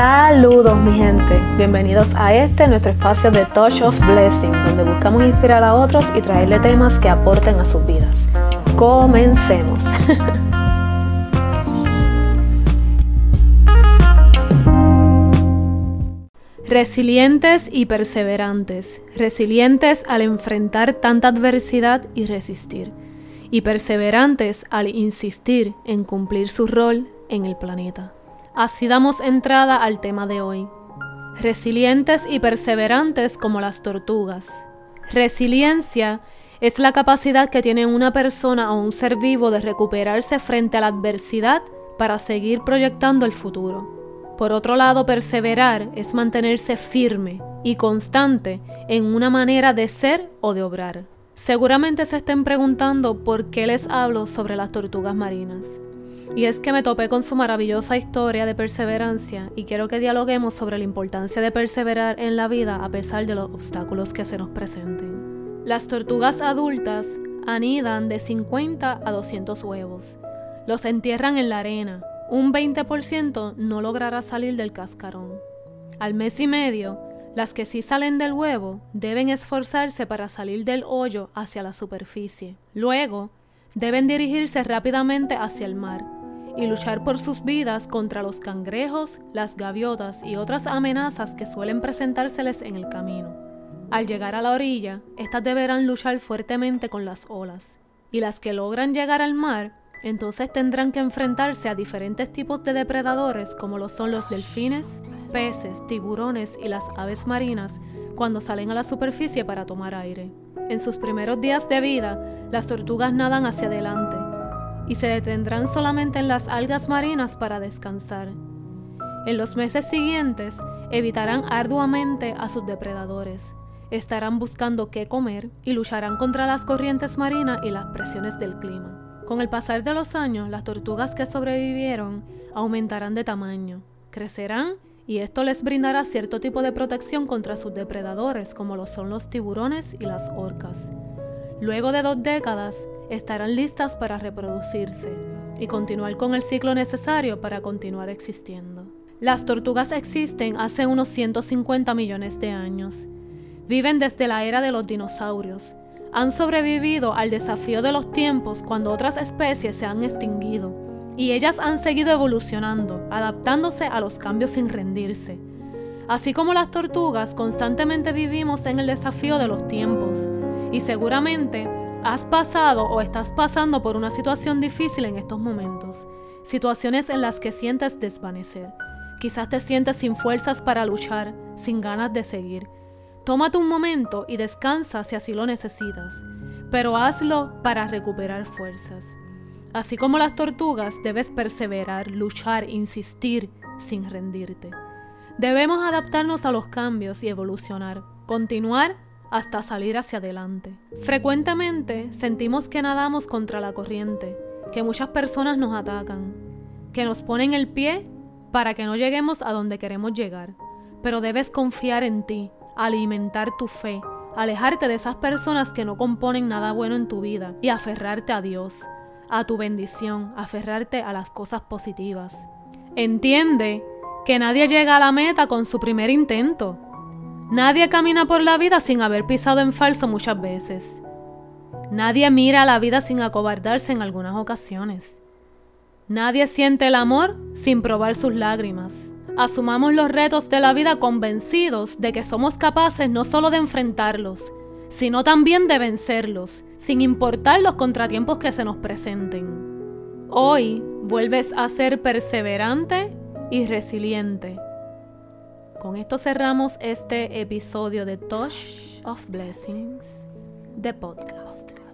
Saludos mi gente, bienvenidos a este nuestro espacio de Touch of Blessing, donde buscamos inspirar a otros y traerle temas que aporten a sus vidas. Comencemos. Resilientes y perseverantes, resilientes al enfrentar tanta adversidad y resistir, y perseverantes al insistir en cumplir su rol en el planeta. Así damos entrada al tema de hoy. Resilientes y perseverantes como las tortugas. Resiliencia es la capacidad que tiene una persona o un ser vivo de recuperarse frente a la adversidad para seguir proyectando el futuro. Por otro lado, perseverar es mantenerse firme y constante en una manera de ser o de obrar. Seguramente se estén preguntando por qué les hablo sobre las tortugas marinas. Y es que me topé con su maravillosa historia de perseverancia y quiero que dialoguemos sobre la importancia de perseverar en la vida a pesar de los obstáculos que se nos presenten. Las tortugas adultas anidan de 50 a 200 huevos. Los entierran en la arena, un 20% no logrará salir del cascarón. Al mes y medio, las que sí salen del huevo deben esforzarse para salir del hoyo hacia la superficie. Luego, deben dirigirse rápidamente hacia el mar y luchar por sus vidas contra los cangrejos, las gaviotas y otras amenazas que suelen presentárseles en el camino. Al llegar a la orilla, estas deberán luchar fuertemente con las olas, y las que logran llegar al mar entonces tendrán que enfrentarse a diferentes tipos de depredadores como lo son los delfines, peces, tiburones y las aves marinas cuando salen a la superficie para tomar aire. En sus primeros días de vida, las tortugas nadan hacia adelante y se detendrán solamente en las algas marinas para descansar. En los meses siguientes, evitarán arduamente a sus depredadores, estarán buscando qué comer y lucharán contra las corrientes marinas y las presiones del clima. Con el pasar de los años, las tortugas que sobrevivieron aumentarán de tamaño, crecerán y esto les brindará cierto tipo de protección contra sus depredadores, como lo son los tiburones y las orcas. Luego de dos décadas, estarán listas para reproducirse y continuar con el ciclo necesario para continuar existiendo. Las tortugas existen hace unos 150 millones de años. Viven desde la era de los dinosaurios, han sobrevivido al desafío de los tiempos cuando otras especies se han extinguido, y ellas han seguido evolucionando, adaptándose a los cambios sin rendirse. Así como las tortugas, constantemente vivimos en el desafío de los tiempos, y seguramente has pasado o estás pasando por una situación difícil en estos momentos, situaciones en las que sientes desvanecer. Quizás te sientes sin fuerzas para luchar, sin ganas de seguir, Tómate un momento y descansa si así lo necesitas, pero hazlo para recuperar fuerzas. Así como las tortugas, debes perseverar, luchar, insistir sin rendirte. Debemos adaptarnos a los cambios y evolucionar, continuar hasta salir hacia adelante. Frecuentemente sentimos que nadamos contra la corriente, que muchas personas nos atacan, que nos ponen el pie para que no lleguemos a donde queremos llegar. Pero debes confiar en ti, alimentar tu fe, alejarte de esas personas que no componen nada bueno en tu vida y aferrarte a Dios, a tu bendición, aferrarte a las cosas positivas. Entiende que nadie llega a la meta con su primer intento. Nadie camina por la vida sin haber pisado en falso muchas veces. Nadie mira a la vida sin acobardarse en algunas ocasiones. Nadie siente el amor sin probar sus lágrimas. Asumamos los retos de la vida convencidos de que somos capaces no solo de enfrentarlos, sino también de vencerlos, sin importar los contratiempos que se nos presenten. Hoy vuelves a ser perseverante y resiliente. Con esto cerramos este episodio de Touch of Blessings, de podcast.